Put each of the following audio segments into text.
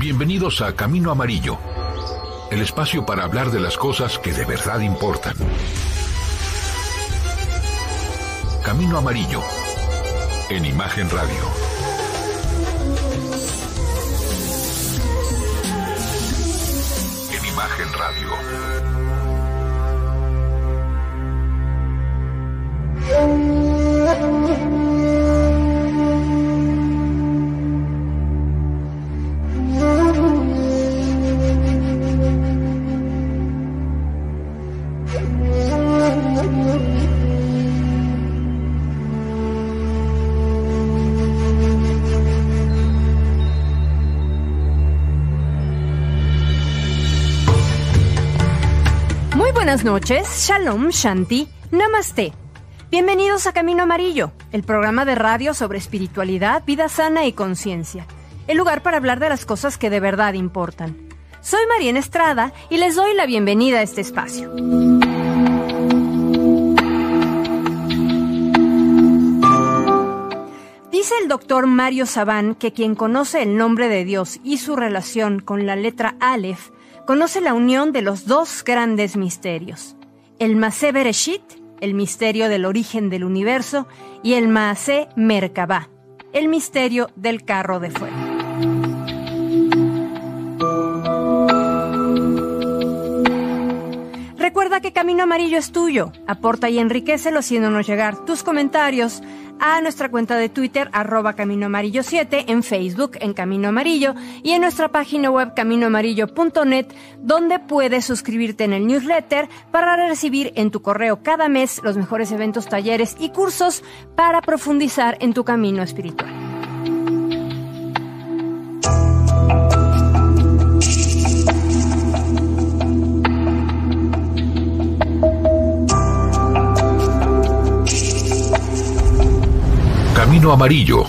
Bienvenidos a Camino Amarillo, el espacio para hablar de las cosas que de verdad importan. Camino Amarillo, en Imagen Radio. Buenas noches, Shalom, Shanti, Namaste. Bienvenidos a Camino Amarillo, el programa de radio sobre espiritualidad, vida sana y conciencia. El lugar para hablar de las cosas que de verdad importan. Soy Mariana Estrada y les doy la bienvenida a este espacio. Dice el doctor Mario Sabán que quien conoce el nombre de Dios y su relación con la letra Aleph, conoce la unión de los dos grandes misterios, el Masé Bereshit, el misterio del origen del universo, y el Maasé Merkabah, el misterio del carro de fuego. Recuerda que Camino Amarillo es tuyo. Aporta y enriquecelo haciéndonos llegar tus comentarios a nuestra cuenta de Twitter, arroba Camino Amarillo 7, en Facebook, en Camino Amarillo, y en nuestra página web caminoamarillo.net, donde puedes suscribirte en el newsletter para recibir en tu correo cada mes los mejores eventos, talleres y cursos para profundizar en tu camino espiritual. Camino Amarillo.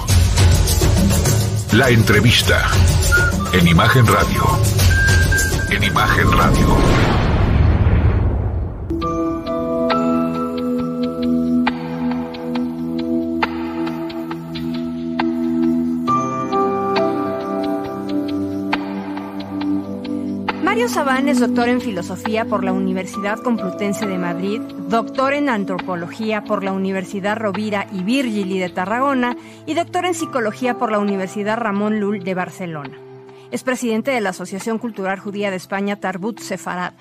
La entrevista. En Imagen Radio. En Imagen Radio. Sabán es doctor en filosofía por la Universidad Complutense de Madrid, doctor en antropología por la Universidad Rovira y Virgili de Tarragona y doctor en psicología por la Universidad Ramón Llull de Barcelona. Es presidente de la Asociación Cultural Judía de España Tarbut Sefarad.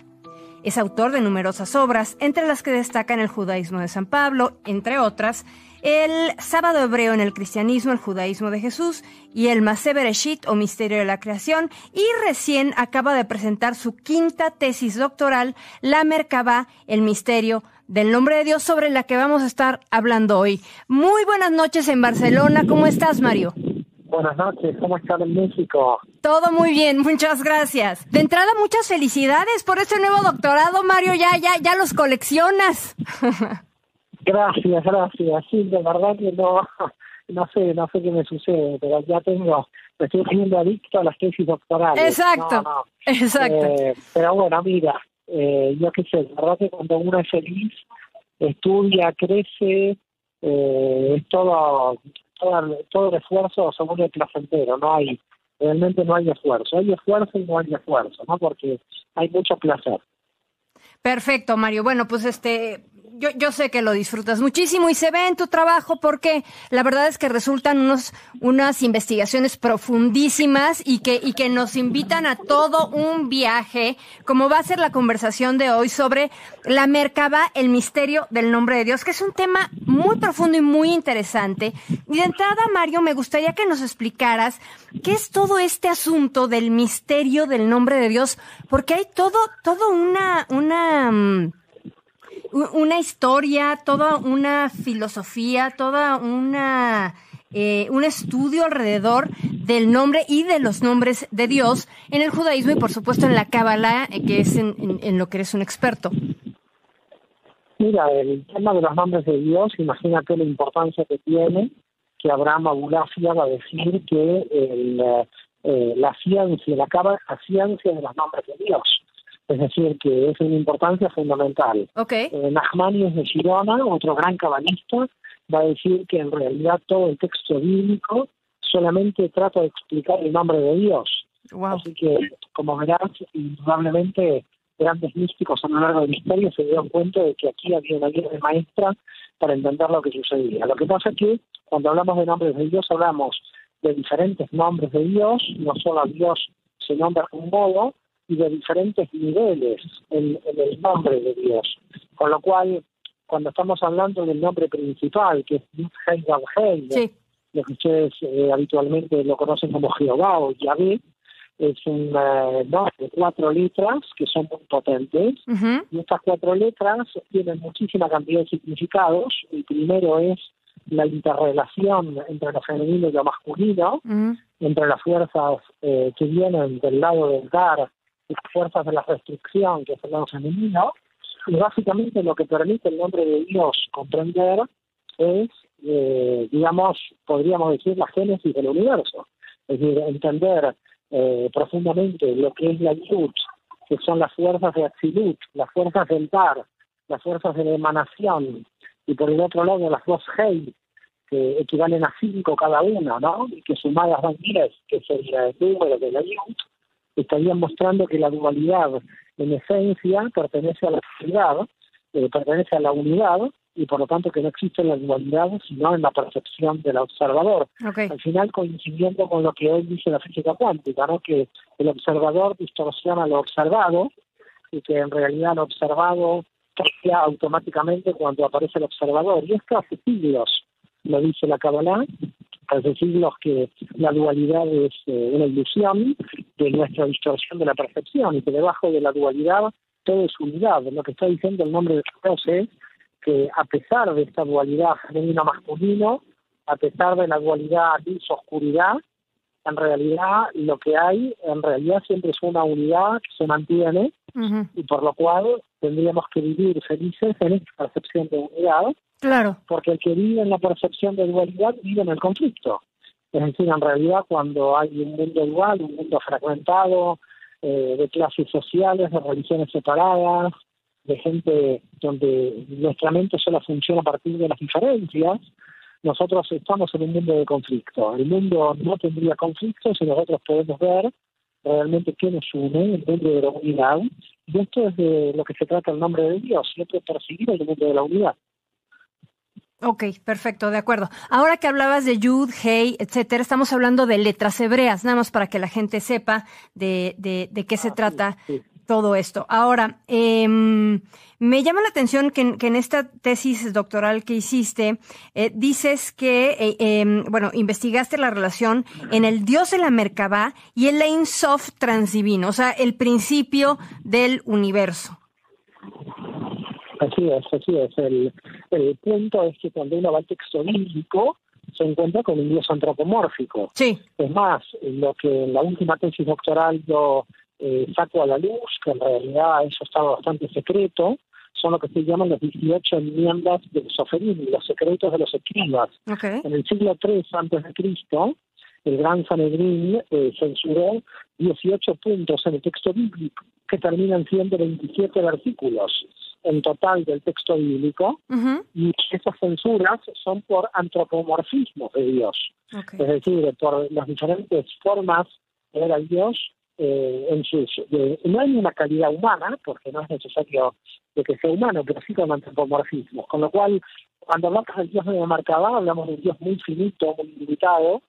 Es autor de numerosas obras, entre las que destacan el judaísmo de San Pablo, entre otras, el sábado hebreo en el cristianismo, el judaísmo de Jesús y el Masé Bereshit o misterio de la creación y recién acaba de presentar su quinta tesis doctoral, la Merkabah, el misterio del nombre de Dios sobre la que vamos a estar hablando hoy. Muy buenas noches en Barcelona, ¿cómo estás Mario? Buenas noches, ¿cómo están en México? Todo muy bien, muchas gracias. De entrada, muchas felicidades por este nuevo doctorado, Mario, ya, ya, ya los coleccionas. Gracias, gracias. Sí, de verdad que no, no sé, no sé qué me sucede, pero ya tengo, me estoy haciendo adicto a las tesis doctorales. Exacto, No, no. exacto. Eh, pero bueno, mira, eh, yo qué sé, la verdad que cuando uno es feliz, estudia, crece, eh, es todo, todo, todo el esfuerzo según el placentero, no hay, realmente no hay esfuerzo, hay esfuerzo y no hay esfuerzo, ¿no? Porque hay mucho placer. Perfecto, Mario. Bueno, pues este, yo, yo sé que lo disfrutas muchísimo y se ve en tu trabajo porque la verdad es que resultan unos, unas investigaciones profundísimas y que, y que nos invitan a todo un viaje, como va a ser la conversación de hoy sobre la Merkabah, el misterio del nombre de Dios, que es un tema muy profundo y muy interesante. Y de entrada, Mario, me gustaría que nos explicaras qué es todo este asunto del misterio del nombre de Dios, porque hay todo, todo una, una, mm, una historia, toda una filosofía, toda una eh, un estudio alrededor del nombre y de los nombres de Dios en el judaísmo y por supuesto en la Kabbalah, eh, que es en, lo que eres un experto. Mira, el tema de los nombres de Dios, imagínate la importancia que tiene, que Abraham Abulafia va a decir que el, eh, la ciencia, la, la ciencia de los nombres de Dios. Es decir, que es una importancia fundamental. Ok. Eh, Nachmanides de Girona, otro gran cabalista, va a decir que en realidad todo el texto bíblico solamente trata de explicar el nombre de Dios. Así que, como verás, indudablemente grandes místicos a lo largo de la historia se dieron cuenta de que aquí había una guía de maestra para entender lo que sucedía. Lo que pasa es que cuando hablamos de nombres de Dios hablamos de diferentes nombres de Dios, no solo a Dios se nombra un modo, y de diferentes niveles en, el nombre de Dios. Con lo cual, cuando estamos hablando del nombre principal, que es sí. lo que ustedes eh, habitualmente lo conocen como Jehová o Yahvé, es un eh, nombre de cuatro letras que son muy potentes y estas cuatro letras tienen muchísima cantidad de significados. El primero es la interrelación entre lo femenino y lo masculino, entre las fuerzas eh, que vienen del lado del dar las fuerzas de la restricción, que es el lado femenino, y básicamente lo que permite el nombre de Dios comprender es, eh, digamos, podríamos decir, la génesis del universo. Es decir, entender eh, profundamente lo que es la Yud, que son las fuerzas de Atsilut, las fuerzas del Dar, las fuerzas de la emanación, y por el otro lado las dos Hei, que equivalen a cinco cada una, ¿no? Y que sumadas dan diez, que es el, número de la Yud, estarían mostrando que la dualidad en esencia pertenece a la unidad, eh, pertenece a la unidad y por lo tanto que no existe la dualidad sino en la percepción del observador. Al final coincidiendo con lo que hoy dice la física cuántica, ¿no? que el observador distorsiona lo observado y que en realidad lo observado cambia automáticamente cuando aparece el observador. Y esto hace siglos, lo dice la Kabbalah, hace siglos que la dualidad es eh, una ilusión de nuestra distorsión de la percepción y que debajo de la dualidad todo es unidad. Lo que está diciendo el nombre de Dios es que a pesar de esta dualidad femenino-masculino, a pesar de la dualidad luz-oscuridad, en realidad lo que hay, en realidad siempre es una unidad que se mantiene y por lo cual tendríamos que vivir felices en esta percepción de unidad. Claro. Porque el que vive en la percepción de dualidad vive en el conflicto. Es decir, en realidad cuando hay un mundo dual, un mundo fragmentado, eh, de clases sociales, de religiones separadas, de gente donde nuestra mente solo funciona a partir de las diferencias, nosotros estamos en un mundo de conflicto. El mundo no tendría conflicto si nosotros podemos ver realmente qué nos une, el mundo de la unidad. Y esto es de lo que se trata el nombre de Dios, siempre perseguir el mundo de la unidad. Ok, perfecto, de acuerdo. Ahora que hablabas de Yud, Hey, etcétera, estamos hablando de letras hebreas, nada más para que la gente sepa de, de, de qué se ah, trata todo esto. Ahora, em, me llama la atención que, en esta tesis doctoral que hiciste, eh, dices que, eh, em, bueno, investigaste la relación en el Dios de la Merkabah y el Ein Sof transdivino, o sea, el principio del universo. Así es, así es. El, el punto es que cuando uno va al texto bíblico, se encuentra con un dios antropomórfico. Sí. Es más, lo que en la última tesis doctoral yo eh, saco a la luz, que en realidad eso estaba bastante secreto, son lo que se llaman las 18 enmiendas de Soferín, los secretos de los escribas. En el siglo III antes de Cristo, el gran Sanedrín eh, censuró 18 puntos en el texto bíblico que terminan siendo 27 versículos en total del texto bíblico y esas censuras son por antropomorfismo de Dios, es decir, por las diferentes formas de ver a Dios eh, en sus, no hay una calidad humana, porque no es necesario de que sea humano, pero sí con antropomorfismo. Con lo cual, cuando hablamos del Dios de la marcada, hablamos de un Dios muy finito, muy limitado,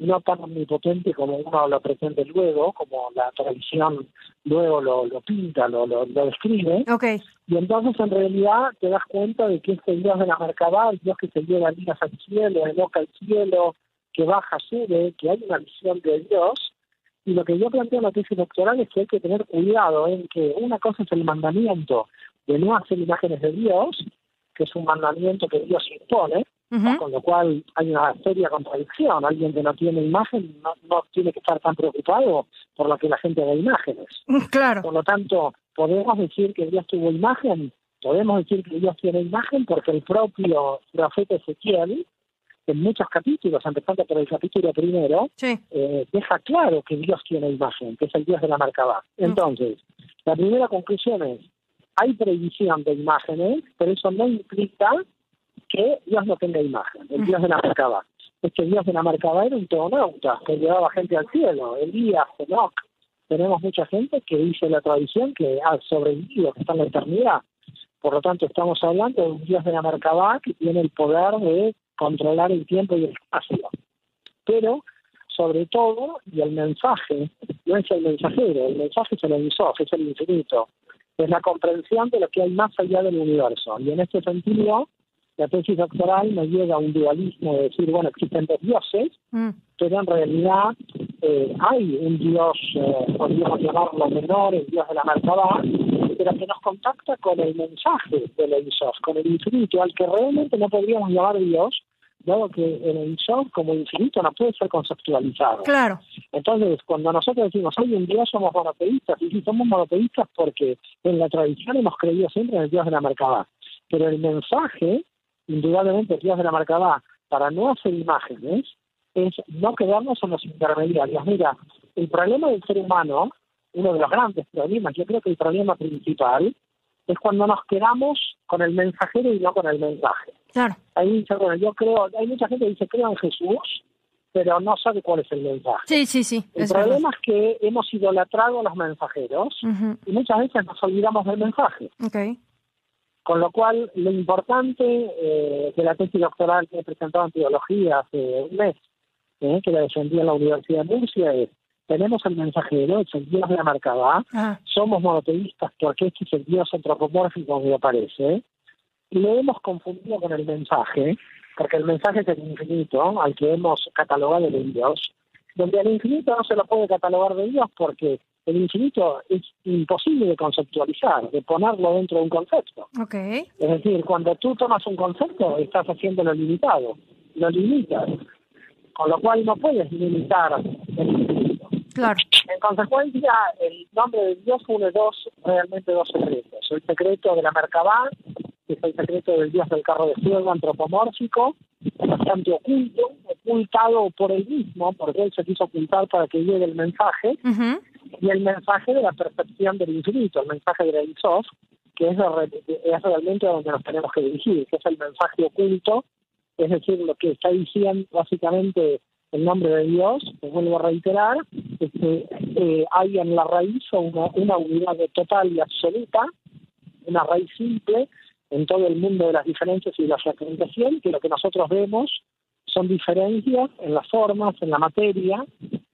no tan omnipotente como uno lo presenta luego, como la tradición luego lo, lo pinta, lo, lo, describe. Okay. Y entonces en realidad te das cuenta de que este Dios de la Merkabah, el Dios que se lleva líneas al cielo, evoca al cielo, que baja, sube, que hay una visión de Dios, y lo que yo planteo en la tesis doctoral es que hay que tener cuidado en que una cosa es el mandamiento de no hacer imágenes de Dios, que es un mandamiento que Dios impone, con lo cual hay una seria contradicción. Alguien que no tiene imagen no, no tiene que estar tan preocupado por lo que la gente ve imágenes. Claro. Por lo tanto, podemos decir que Dios tuvo imagen, podemos decir que Dios tiene imagen porque el propio profeta Ezequiel en muchos capítulos, empezando por el capítulo primero, eh, deja claro que Dios tiene imagen, que es el Dios de la Merkabah. Entonces, la primera conclusión es, hay previsión de imágenes, pero eso no implica que Dios no tenga imagen, el Dios de la Merkabah. Este Dios de la Merkabah era un teonauta que llevaba gente al cielo, Elías, Enoch. Tenemos mucha gente que dice la tradición que ha sobrevivido, que está en la eternidad. Por lo tanto, estamos hablando de un Dios de la Merkabah que tiene el poder de controlar el tiempo y el espacio. Pero, sobre todo, y el mensaje, no es el mensajero, el mensaje es el emisor, es el infinito, es la comprensión de lo que hay más allá del universo. Y en este sentido, la tesis doctoral me llega a un dualismo de decir, bueno, existen dos dioses, mm. pero en realidad eh, hay un dios, eh, podríamos llamarlo menor, el dios de la Merkabah, pero que nos contacta con el mensaje del Eisof, con el infinito, al que realmente no podríamos llamar Dios, dado que el Eisof como infinito no puede ser conceptualizado. Claro. Entonces, cuando nosotros decimos hay un Dios, somos monoteístas, y si somos monoteístas porque en la tradición hemos creído siempre en el Dios de la Merkabah, pero el mensaje, indudablemente Dios de la Merkabah, para no hacer imágenes, es no quedarnos en los intermediarios. Mira, el problema del ser humano uno de los grandes problemas, yo creo que el problema principal es cuando nos quedamos con el mensajero y no con el mensaje. Claro. Ahí bueno, yo creo, hay mucha gente que dice creo en Jesús, pero no sabe cuál es el mensaje. Sí, sí, sí. El problema es que hemos idolatrado a los mensajeros y muchas veces nos olvidamos del mensaje. Okay. Con lo cual, lo importante eh, de la tesis doctoral que he presentado en teología hace un mes, eh, que la defendí en la Universidad de Murcia, es tenemos el mensajero, es el Dios de la Merkabah, ah. somos monoteístas porque este es el Dios antropomórfico que aparece, y lo hemos confundido con el mensaje, porque el mensaje es el infinito, al que hemos catalogado de Dios, donde el infinito no se lo puede catalogar de Dios porque el infinito es imposible de conceptualizar, de ponerlo dentro de un concepto. Okay. Es decir, cuando tú tomas un concepto, estás haciendo lo limitado, lo limitas, con lo cual no puedes limitar el infinito. En consecuencia, el nombre de Dios une dos, realmente dos secretos. El secreto de la Merkabah, que es el secreto del Dios del carro de fuego antropomórfico, bastante oculto, ocultado por él mismo, porque él se quiso ocultar para que llegue el mensaje, y el mensaje de la percepción del infinito, el mensaje de la Isof, que es, es realmente a donde nos tenemos que dirigir, que es el mensaje oculto, es decir, lo que está diciendo básicamente el nombre de Dios, te vuelvo a reiterar, que eh, hay en la raíz una, una unidad total y absoluta, una raíz simple en todo el mundo de las diferencias y de la fragmentación, que lo que nosotros vemos son diferencias en las formas, en la materia,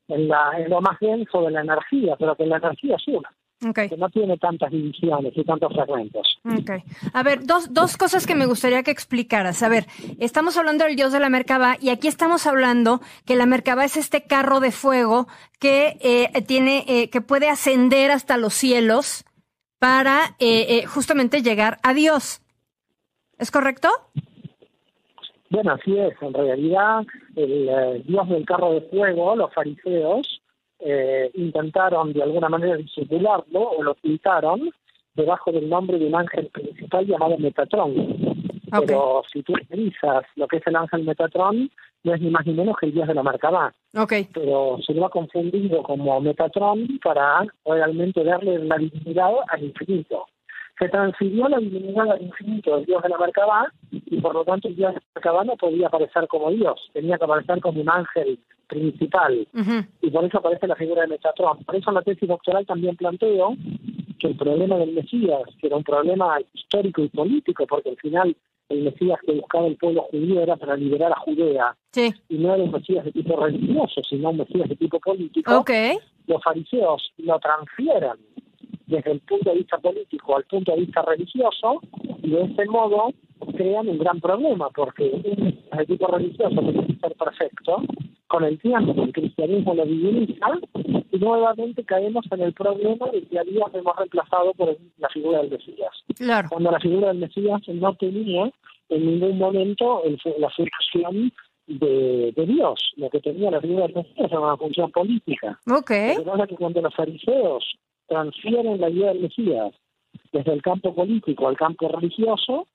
en, la, en lo más denso de la energía, pero que la energía es una. Que no tiene tantas divisiones y tantos fragmentos. Okay. A ver, dos, dos cosas que me gustaría que explicaras. A ver, estamos hablando del dios de la Merkaba y aquí estamos hablando que la Merkaba es este carro de fuego que eh, tiene, eh, que puede ascender hasta los cielos para eh, justamente llegar a Dios. ¿Es correcto? Bueno, así es. En realidad, el dios del carro de fuego, los fariseos, eh, intentaron de alguna manera disimularlo o lo pintaron debajo del nombre de un ángel principal llamado Metatrón. Pero si tú revisas lo que es el ángel Metatrón, no es ni más ni menos que el dios de la Merkabah. Okay. Pero se lo ha confundido como Metatrón para realmente darle la divinidad al infinito. Se transfirió la divinidad al infinito del dios de la Merkabah y por lo tanto el dios de la Merkabah no podía aparecer como dios, tenía que aparecer como un ángel principal. Y por eso aparece la figura de Metatron. Por eso en la tesis doctoral también planteo que el problema del Mesías, que era un problema histórico y político, porque al final el Mesías que buscaba el pueblo judío era para liberar a Judea, y no era un Mesías de tipo religioso, sino un Mesías de tipo político, los fariseos lo transfieren desde el punto de vista político al punto de vista religioso, y de ese modo crean un gran problema, porque un de tipo religioso tiene que ser perfecto, con el tiempo el cristianismo lo diviniza y nuevamente caemos en el problema de que a Dios hemos reemplazado por la figura del Mesías. Claro. Cuando la figura del Mesías no tenía en ningún momento la función de, Dios, lo que tenía la figura del Mesías era una función política. Okay. Lo que pasa es que cuando los fariseos transfieren la idea del Mesías desde el campo político al campo religioso,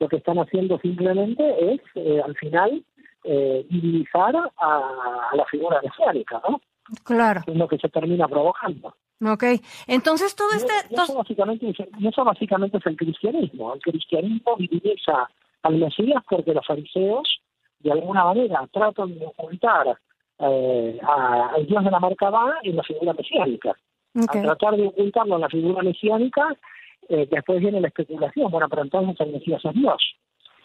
lo que están haciendo simplemente es, eh, al final, eh, divinizar a, la figura mesiánica, ¿no? Claro. Es lo que se termina provocando. Ok, entonces todo este... Y eso, básicamente, eso básicamente es el cristianismo. El cristianismo diviniza al Mesías porque los fariseos de alguna manera tratan de ocultar eh, al dios de la Merkabah en la figura mesiánica. Al tratar de ocultarlo en la figura mesiánica, eh, después viene la especulación, bueno, pero entonces el Mesías es Dios.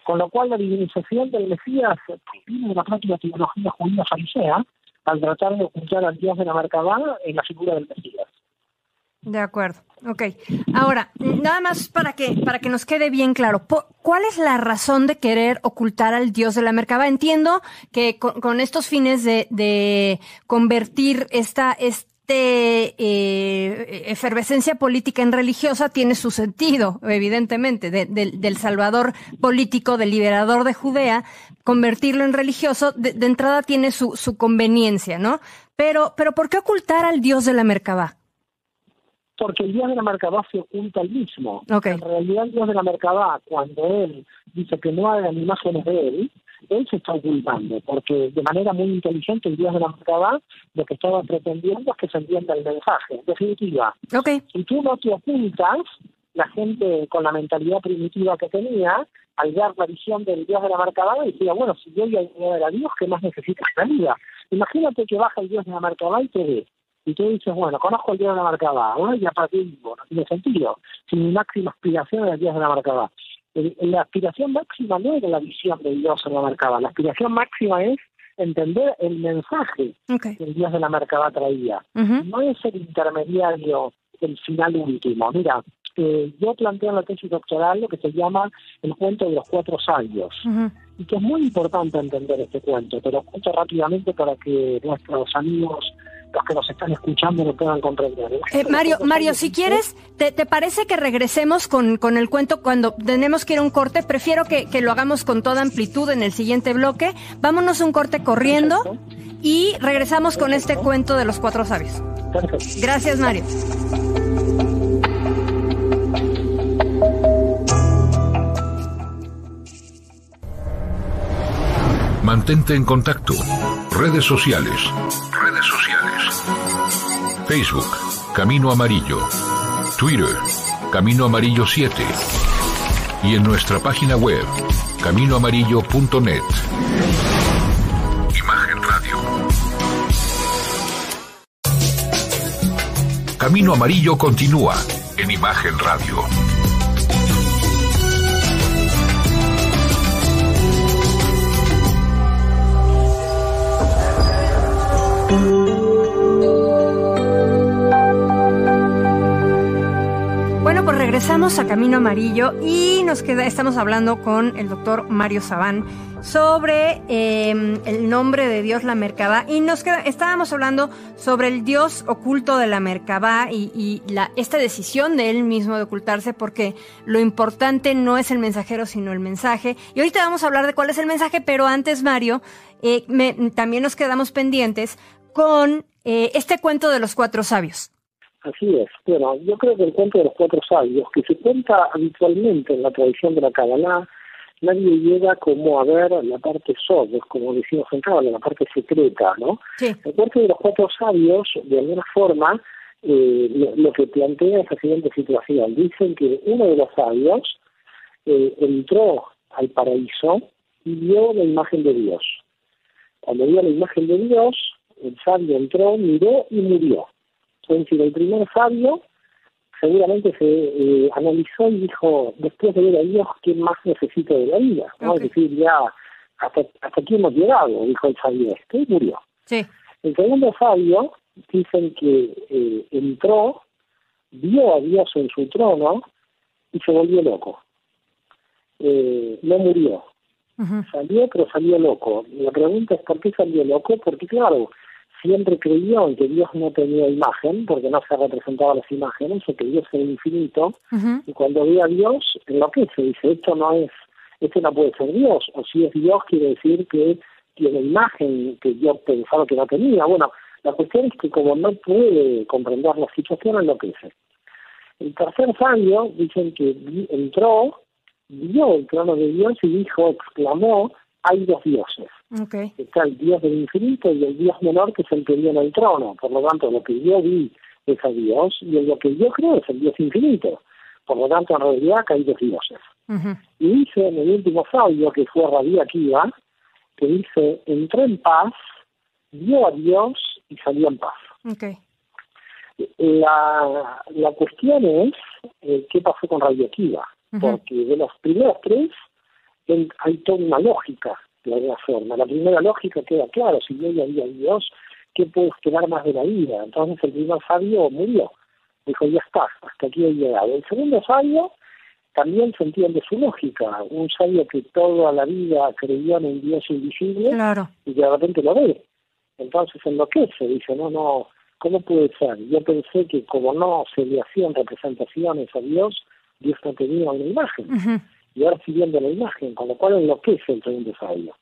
Con lo cual la divinización del Mesías viene de la práctica teología judía farisea al tratar de ocultar al Dios de la Merkabah en la figura del Mesías. De acuerdo, ok. Ahora, nada más para que, para que nos quede bien claro, ¿cuál es la razón de querer ocultar al dios de la Merkabah? Entiendo que con, estos fines de, de convertir esta, este eh, efervescencia política en religiosa tiene su sentido, evidentemente, del salvador político, del liberador de Judea, convertirlo en religioso, de, entrada tiene su, su conveniencia, ¿no? Pero, pero ¿por qué ocultar al dios de la Merkabah? porque el Dios de la Merkabah se oculta el mismo. En realidad el Dios de la Merkabah, cuando él dice que no hagan imágenes de él, él se está ocultando, porque de manera muy inteligente el Dios de la Merkabah lo que estaba pretendiendo es que se entienda el mensaje. En definitiva, si tú no te ocultas, la gente con la mentalidad primitiva que tenía, al ver la visión del Dios de la Merkabah, decía, bueno, si yo ya a a Dios, ¿qué más necesitas en la vida? Imagínate que baja el Dios de la Merkabah y te ve y tú dices, bueno, conozco el Dios de la marca ¿no? y a partir de no tiene sentido. Si mi máxima aspiración era el Dios de la marca La aspiración máxima no era la visión del Dios de la marca La aspiración máxima es entender el mensaje que el Dios de la marca traía. No es el intermediario, el final último. Mira, eh, yo planteo en la tesis doctoral lo que se llama el cuento de los cuatro sabios. Y que es muy importante entender este cuento. Te lo cuento rápidamente para que nuestros amigos los que nos están escuchando lo puedan comprender. Eh, Mario, Mario, si quieres, te, parece que regresemos con, con el cuento cuando tenemos que ir a un corte? Prefiero que, lo hagamos con toda amplitud en el siguiente bloque. Vámonos un corte corriendo y regresamos con este cuento de los cuatro sabios. Gracias, Mario. Mantente en contacto. Redes sociales. Redes sociales. Facebook, Camino Amarillo. Twitter, Camino Amarillo 7. Y en nuestra página web, caminoamarillo.net. Imagen Radio. Camino Amarillo continúa en Imagen Radio. Regresamos a Camino Amarillo y nos queda, estamos hablando con el doctor Mario Sabán sobre em, el nombre de Dios la Merkabah y nos queda, estábamos hablando sobre el Dios oculto de la Merkabah y, esta decisión de él mismo de ocultarse porque lo importante no es el mensajero sino el mensaje y ahorita vamos a hablar de cuál es el mensaje pero antes Mario eh, también nos quedamos pendientes con eh, este cuento de los cuatro sabios. Así es. Bueno, yo creo que el cuento de los cuatro sabios, que se cuenta habitualmente en la tradición de la Kabbalah, nadie llega como a ver la parte sod, como decimos en Kabbalah, la parte secreta, ¿no? El cuento de los cuatro sabios, de alguna forma, eh, lo, que plantea es la siguiente situación. Dicen que uno de los sabios eh, entró al paraíso y vio la imagen de Dios. Cuando vio la imagen de Dios, el sabio entró, miró y murió. Es decir, el primer sabio seguramente se eh, analizó y dijo, después de ver a Dios, ¿quién más necesito de la vida? ¿no? Es decir, ya hasta, hasta aquí hemos llegado, dijo el sabio este, y murió. Sí. El segundo sabio dicen que eh, entró, vio a Dios en su trono y se volvió loco. Eh, no murió. Salió, pero salió loco. La pregunta es, ¿por qué salió loco? Porque, claro, siempre creyó en que Dios no tenía imagen, porque no se representaba las imágenes, o que Dios era infinito, y cuando ve a Dios, se dice, esto no es, esto no puede ser Dios, o si es Dios quiere decir que tiene imagen que yo pensaba que no tenía. Bueno, la cuestión es que como no puede comprender la situación, enloquece. El tercer sabio dicen que entró, vio el trono de Dios y dijo, exclamó, hay dos dioses. Está el Dios del infinito y el Dios menor que es el que viene el trono. Por lo tanto, lo que yo vi es a Dios y lo que yo creo es el Dios infinito. Por lo tanto, en realidad hay dos dioses. Y dice en el último sabio, que fue Rabí Akiva, que dice, entró en paz, vio a Dios y salió en paz. Okay. La, la cuestión es eh, qué pasó con Radio Akiva, porque de los primeros tres hay toda una lógica de alguna forma. La primera lógica queda claro, si yo ya había Dios, ¿qué puedo esperar más de la vida? Entonces el primer sabio murió. Dijo, ya está, hasta aquí he llegado. El segundo sabio también se entiende su lógica. Un sabio que toda la vida creyó en un Dios invisible y de repente lo ve. Entonces enloquece, dice, no, no, ¿cómo puede ser? Yo pensé que como no se le hacían representaciones a Dios, Dios no tenía una imagen. Y ahora sí viendo la imagen, con lo cual enloquece el segundo sabio.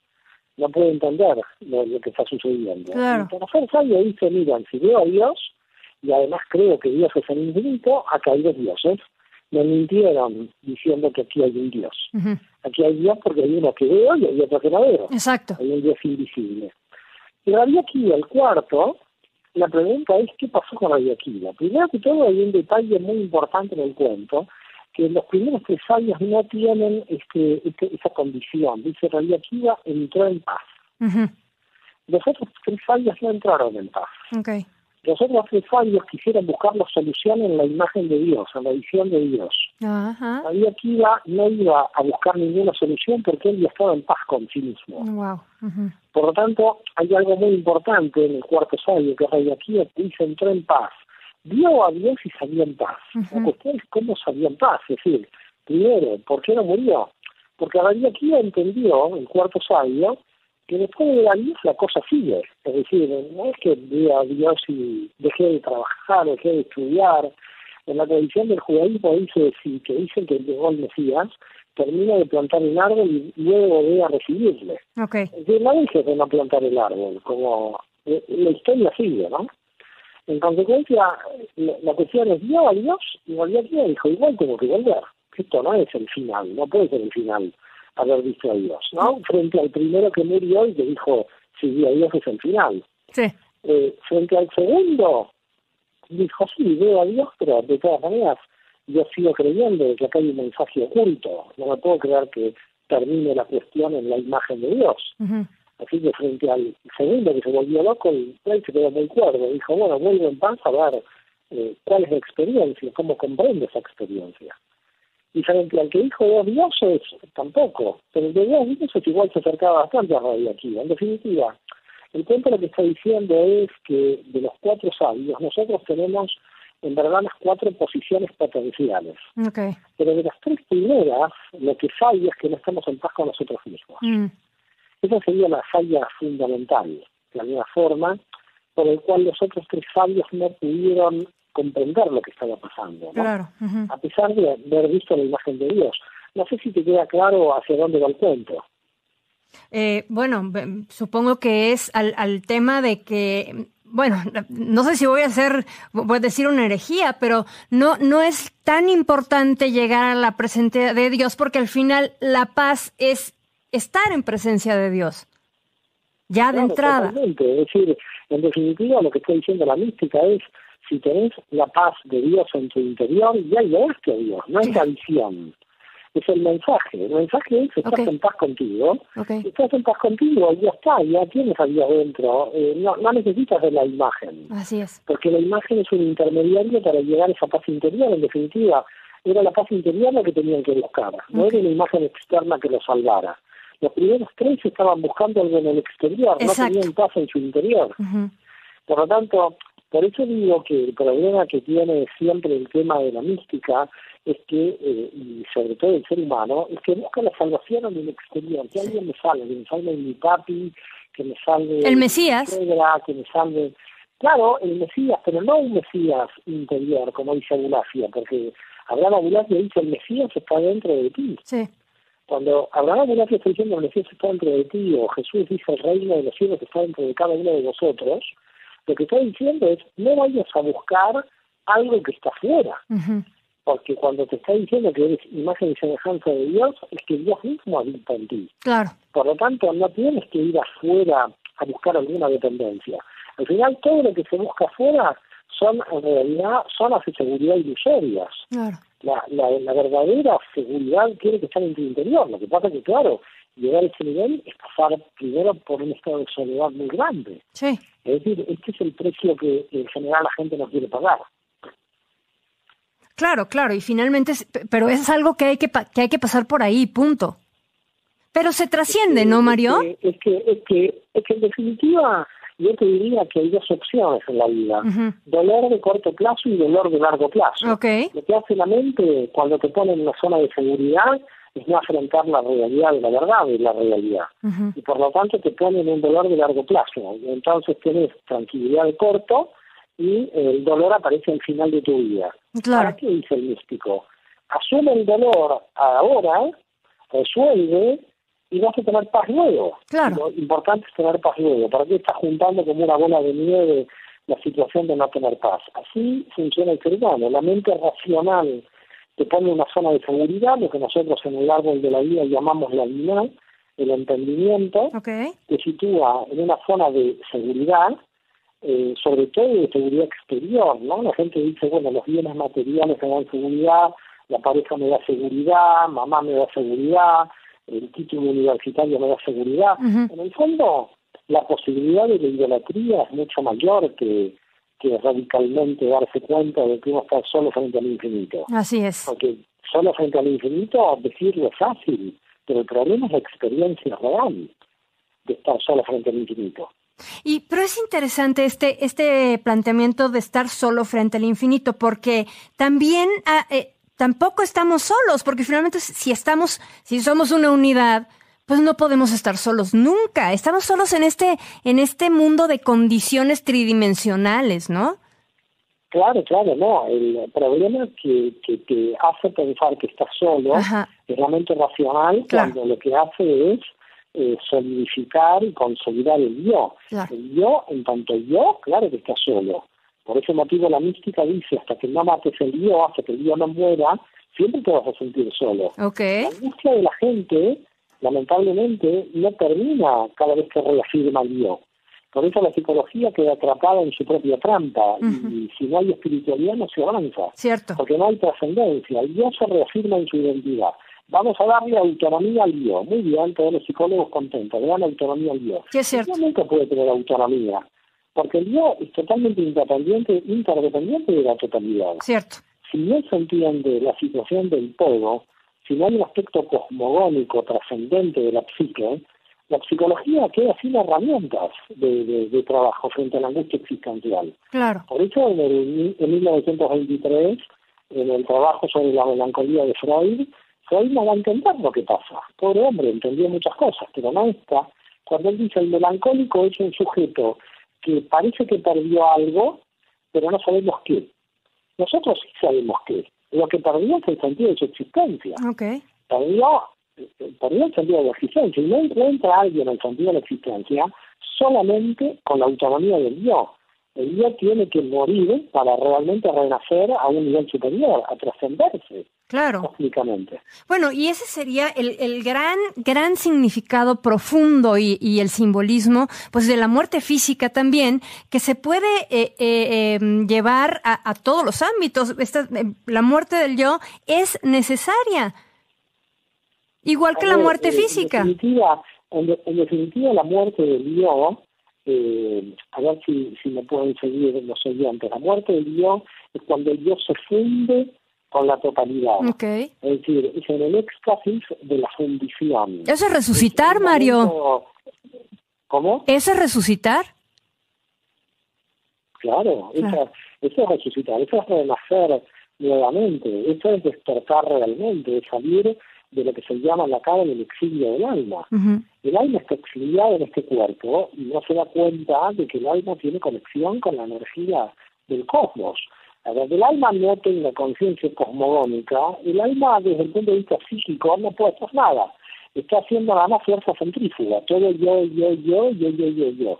No puede entender lo, que está sucediendo. Claro. El tercer sabio dice, miren, si veo a Dios, y además creo que Dios es el infinito, acá hay dos dioses me mintieron diciendo que aquí hay un Dios. Aquí hay Dios porque hay uno que veo y hay otro que no veo. Exacto. Hay un Dios invisible. Y Radio aquí, el cuarto, la pregunta es qué pasó con Radio Akiva. Primero que todo hay un detalle muy importante en el cuento, que los primeros tres años no tienen este, este, esa condición. Dice Radio Akiva entró en paz. Los otros tres años no entraron en paz. Okay. Los otros tres fallos quisieran buscar la solución en la imagen de Dios, en la visión de Dios. Ajá. Ahí aquí no iba a buscar ninguna solución porque él ya estaba en paz con sí mismo. Wow. Por lo tanto, hay algo muy importante en el cuarto sabio que que dice entró en paz. Vio a Dios y salió en paz. La cuestión es cómo salió en paz. Es decir, primero, ¿por qué no murió? Porque aquí entendió, el cuarto sabio, que después de la Dios la cosa sigue. Es decir, no es que vea a Dios y dejé de trabajar, dejé de estudiar. En la tradición del judaísmo dice sí, que dicen que llegó el Mesías, termina de plantar el árbol y luego ve a recibirle. Okay. Es decir, no dice de no plantar el árbol, como eh, la historia sigue, ¿no? En consecuencia, la, cuestión es, vio a Dios y volvió aquí y dijo, igual tengo que volver. Esto no es el final, no puede ser el final haber visto a Dios, ¿no? Frente al primero que murió y que dijo, si a Dios es el final. Sí. Eh, frente al segundo, dijo, sí, veo a Dios, pero de todas maneras yo sigo creyendo que acá hay un mensaje oculto. No me puedo creer que termine la cuestión en la imagen de Dios. Así que frente al segundo que se volvió loco, él se quedó muy cuerdo. Dijo, bueno, vuelvo en paz a ver eh, cuál es la experiencia, cómo comprende esa experiencia diferente al que dijo dos dioses, tampoco. Pero el de dos dioses igual se acercaba bastante a Radio aquí. En definitiva, el cuento lo que está diciendo es que de los cuatro sabios, nosotros tenemos en verdad las cuatro posiciones potenciales. Okay. Pero de las tres primeras, lo que falla es que no estamos en paz con nosotros mismos. Mm. Esa sería la falla fundamental, de alguna forma, por el cual los otros tres sabios no pudieron comprender lo que estaba pasando, Claro. A pesar de haber visto la imagen de Dios. No sé si te queda claro hacia dónde va el cuento. Eh, bueno, supongo que es al, al tema de que bueno, no sé si voy a hacer, voy a decir una herejía, pero no, no es tan importante llegar a la presencia de Dios porque al final la paz es estar en presencia de Dios. Ya de entrada. Es decir, en definitiva lo que está diciendo la mística es si tenés la paz de Dios en tu interior, ya llegaste a Dios, no es la visión. Es el mensaje. El mensaje es, estás en paz contigo, estás en paz contigo, ya está, ya tienes a Dios dentro. Eh, no, no necesitas de la imagen. Así es. Porque la imagen es un intermediario para llegar a esa paz interior, en definitiva. Era la paz interior la que tenían que buscar, no era una imagen externa que lo salvara. Los primeros tres estaban buscando algo en el exterior, no tenían paz en su interior. Por lo tanto, por eso digo que el problema que tiene siempre el tema de la mística es que, eh, y sobre todo el ser humano, es que busca la salvación en el exterior, que alguien me salve, que me salve mi papi, que me salve el Mesías, que me salve... Claro, el Mesías, pero no un Mesías interior, como dice Abulasia, porque Abraham Abulasia dice el Mesías está dentro de ti. Sí. Cuando Abraham Abulasia está diciendo el Mesías está dentro de ti, o Jesús dice el reino de los cielos está dentro de cada uno de vosotros, lo que está diciendo es, no vayas a buscar algo que está fuera. Porque cuando te está diciendo que eres imagen y semejanza de Dios, es que Dios mismo habita en ti. Claro. Por lo tanto, no tienes que ir afuera a buscar alguna dependencia. Al final, todo lo que se busca afuera son, en realidad, zonas de seguridad ilusorias. Claro. La, la, la verdadera seguridad tiene que estar en tu interior. Lo que pasa es que, claro, llegar a ese nivel es pasar primero por un estado de soledad muy grande. Sí. Es decir, este es el precio que en general la gente no quiere pagar. Claro, claro, y finalmente, pero es algo que hay que, que hay que pasar por ahí, punto. Pero se trasciende, ¿no, Mario? Es que, es que, es que, en definitiva yo te diría que hay dos opciones en la vida, dolor de corto plazo y dolor de largo plazo. Okay. Lo que hace la mente cuando te pone en una zona de seguridad es no afrontar la realidad de la verdad de la realidad. Y por lo tanto te pone en un dolor de largo plazo. Entonces tienes tranquilidad de corto y el dolor aparece al final de tu vida. Claro. ¿Para qué dice el místico? Asume el dolor ahora, resuelve y vas a tener paz luego. Claro. Lo importante es tener paz luego. ¿Para qué estás juntando como una bola de nieve la situación de no tener paz? Así funciona el ser humano. La mente racional te pone una zona de seguridad, lo que nosotros en el árbol de la vida llamamos la vida, el entendimiento, okay. te sitúa en una zona de seguridad, eh, sobre todo de seguridad exterior, ¿no? La gente dice, bueno, los bienes materiales me dan seguridad, la pareja me da seguridad, mamá me da seguridad, el título universitario me da seguridad. En el fondo, la posibilidad de la idolatría es mucho mayor que, que radicalmente darse cuenta de que uno está solo frente al infinito. Así es. Porque solo frente al infinito decirlo es fácil, pero el problema es la experiencia real de estar solo frente al infinito. Y pero es interesante este este planteamiento de estar solo frente al infinito porque también ah, eh, tampoco estamos solos porque finalmente si estamos si somos una unidad pues no podemos estar solos nunca. Estamos solos en este en este mundo de condiciones tridimensionales, ¿no? Claro, claro, no. El problema que, que te hace pensar que estás solo Ajá. es la mente racional Claro. cuando lo que hace es eh, solidificar y consolidar el yo. Claro. El yo, en tanto yo, claro que está solo. Por ese motivo la mística dice, hasta que no mates el yo, hasta que el yo no muera, siempre te vas a sentir solo. Ok. La angustia de la gente, lamentablemente, no termina cada vez que reafirma el yo. Por eso la psicología queda atrapada en su propia trampa y si no hay espiritualidad no se avanza, Cierto. porque no hay trascendencia. El yo se reafirma en su identidad. Vamos a darle autonomía al yo. Muy bien, todos los psicólogos contentos, le dan autonomía al yo. Sí, es cierto. El nunca puede tener autonomía, porque el yo es totalmente independiente, interdependiente de la totalidad. Cierto. Si no se entiende la situación del todo, si no hay un aspecto cosmogónico trascendente de la psique, la psicología queda sin herramientas de, de- de trabajo frente a la angustia existencial. Claro. Por eso, en, el, en 1923, en el trabajo sobre la melancolía de Freud, Freud no va a entender lo que pasa. Pobre hombre, entendió muchas cosas, pero no esta. Cuando él dice el melancólico es un sujeto que parece que perdió algo, pero no sabemos qué. Nosotros sí sabemos qué. Lo que perdió es el sentido de su existencia. Ok. Perdió, perdió el sentido de la existencia. Y no encuentra a alguien el sentido de la existencia solamente con la autonomía del yo. El yo tiene que morir para realmente renacer a un nivel superior, a trascenderse Claro. cósmicamente. Bueno, y ese sería el, el gran, gran significado profundo y, y el simbolismo, pues de la muerte física también, que se puede eh, eh, em, llevar a, a todos los ámbitos. Esta, eh, la muerte del yo es necesaria, igual que la muerte física. En definitiva, en, de- en definitiva, la muerte del yo, eh, a ver si, si me pueden seguir los oyentes, la muerte del yo es cuando el yo se funde con la totalidad. Es decir, es en el éxtasis de la fundición. Eso es resucitar, Es Mario. momento- ¿Cómo? Eso es resucitar. Claro, Claro. Eso, eso es resucitar, eso es renacer nuevamente, eso es despertar realmente, es salir de lo que se llama en la cara el exilio del alma. El alma está exiliado en este cuerpo y no se da cuenta de que el alma tiene conexión con la energía del cosmos. Ver, el alma no tenga conciencia cosmogónica, el alma desde el punto de vista psíquico no puede hacer nada. Está haciendo nada más fuerza centrífuga, todo yo, yo, yo, yo, yo, yo, yo.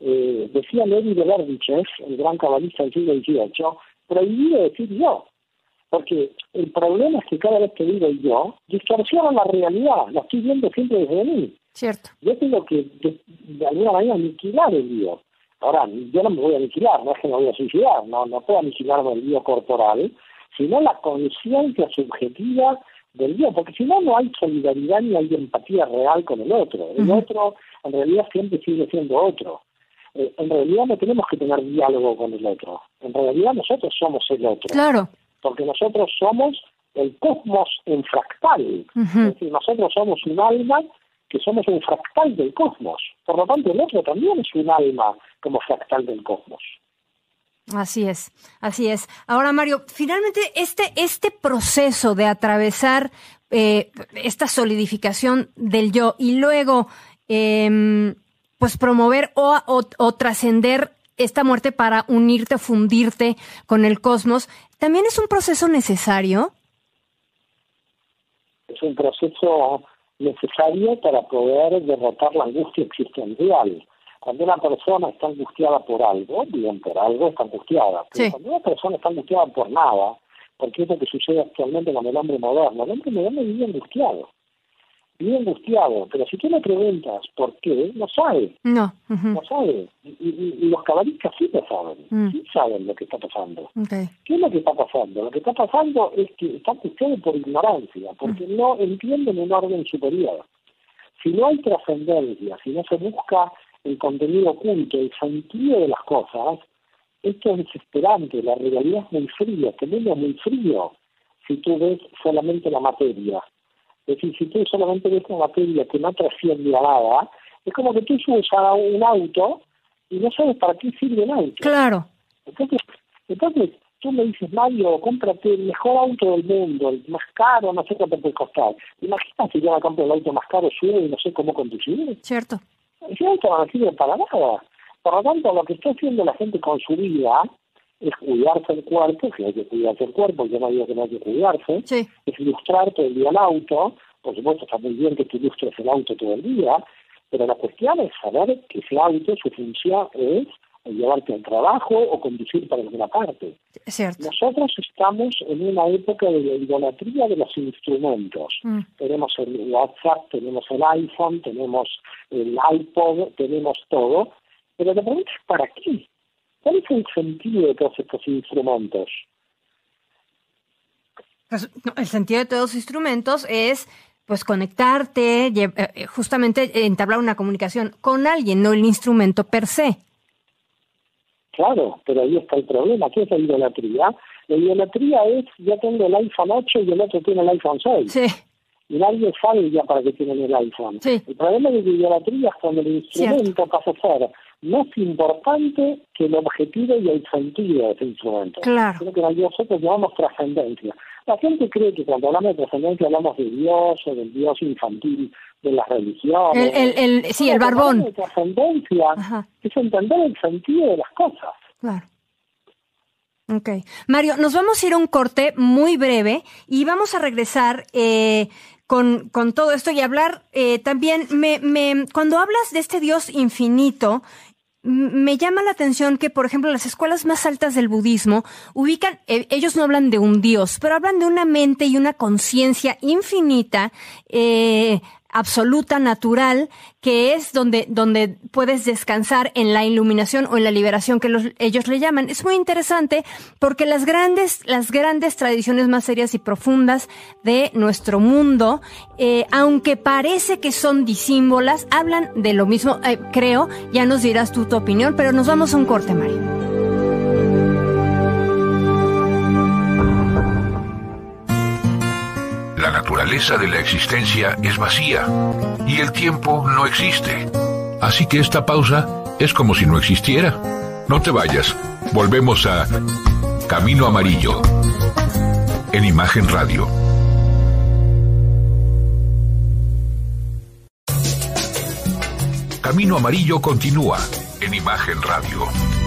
Eh, decía Levi de Berdichev, el gran cabalista del siglo XVIII, prohibido decir yo. Porque el problema es que cada vez que digo yo, distorsiona la realidad, la estoy viendo siempre desde mí. Cierto. Yo tengo que, de, de alguna manera, aniquilar el yo. Ahora, yo no me voy a aniquilar, no es que me voy a suicidar, no, no puedo aniquilarme el yo corporal, sino la conciencia subjetiva del yo, porque si no, no hay solidaridad ni hay empatía real con el otro. El otro en realidad siempre sigue siendo otro. Eh, en realidad no tenemos que tener diálogo con el otro. En realidad nosotros somos el otro. Claro. Porque nosotros somos el cosmos en fractal. Es decir, nosotros somos un alma que somos un fractal del cosmos. Por lo tanto, el otro también es un alma como fractal del cosmos. Así es, así es. Ahora, Mario, finalmente este, este proceso de atravesar eh, esta solidificación del yo y luego eh, pues promover o, o, trascender esta muerte para unirte fundirte con el cosmos, ¿también es un proceso necesario? Es un proceso necesario para poder derrotar la angustia existencial. Cuando una persona está angustiada por algo, bien, por algo está angustiada. Pero cuando una persona está angustiada por nada, porque es lo que sucede actualmente con el hombre moderno, el hombre moderno vive angustiado vive angustiado, pero si tú le preguntas por qué, no sabe. No. No sabe. Y, los cabalistas sí lo saben, mm. sí saben lo que está pasando. ¿Qué es lo que está pasando? Lo que está pasando es que están angustiados por ignorancia, porque mm. no entienden un orden superior. Si no hay trascendencia, si no se busca el contenido oculto, el sentido de las cosas, esto es desesperante, la realidad es muy fría, el mundo es muy frío si tú ves solamente la materia. Es decir, si tú solamente ves una materia que no trasciende a nada, es como que tú subes a un auto y no sabes para qué sirve el auto. Claro. Entonces, entonces tú me dices, Mario, cómprate el mejor auto del mundo, el más caro, no sé cuánto puede costar. Imagínate si yo me compro el auto más caro, sube y no sé cómo conducir. Cierto. Ese auto no sirve para nada. Por lo tanto, lo que está haciendo la gente con su vida es cuidarse el cuerpo, que hay que cuidarse el cuerpo, yo no digo que no hay que cuidarse, es ilustrar todo el día el auto, por supuesto está muy bien que tú ilustres el auto todo el día, pero la cuestión es saber que ese auto, su función es llevarte al trabajo o conducir para alguna parte. Nosotros estamos en una época de la idolatría de los instrumentos. Mm. Tenemos el WhatsApp, tenemos el iPhone, tenemos el iPod, tenemos todo, pero la pregunta es ¿para qué? ¿Cuál es el sentido de todos estos instrumentos? Pues, el sentido de todos los instrumentos es pues conectarte, eh, eh, justamente entablar una comunicación con alguien, no el instrumento per se. Claro, pero ahí está el problema. ¿Qué es la idolatría? La idolatría es, ya tengo el iPhone 8 y el otro tiene el iPhone 6. Sí. Y nadie sabe ya para qué tienen el iPhone. Sí. El problema de la idolatría es cuando el instrumento pasa a ser más importante que el objetivo y el sentido de ese instrumento. Claro. Creo que nosotros llamamos trascendencia. La gente cree que cuando hablamos de trascendencia hablamos de Dios o del Dios infantil de las religiones. El, el, sí, el barbón. La trascendencia es entender el sentido de las cosas. Claro. Ok. Mario, nos vamos a ir a un corte muy breve y vamos a regresar eh, con, con todo esto y hablar eh, también, me, me, cuando hablas de este Dios infinito, me llama la atención que, por ejemplo, las escuelas más altas del budismo ubican, eh, ellos no hablan de un Dios, pero hablan de una mente y una conciencia infinita eh, absoluta, natural, que es donde, donde puedes descansar en la iluminación o en la liberación que ellos le llaman. Es muy interesante porque las grandes, las grandes tradiciones más serias y profundas de nuestro mundo, eh, aunque parece que son disímbolas, hablan de lo mismo, eh, creo, ya nos dirás tú tu opinión, pero nos vamos a un corte, Mario. La naturaleza de la existencia es vacía y el tiempo no existe. Así que esta pausa es como si no existiera. No te vayas. Volvemos a Camino Amarillo en Imagen Radio. Camino Amarillo continúa en Imagen Radio.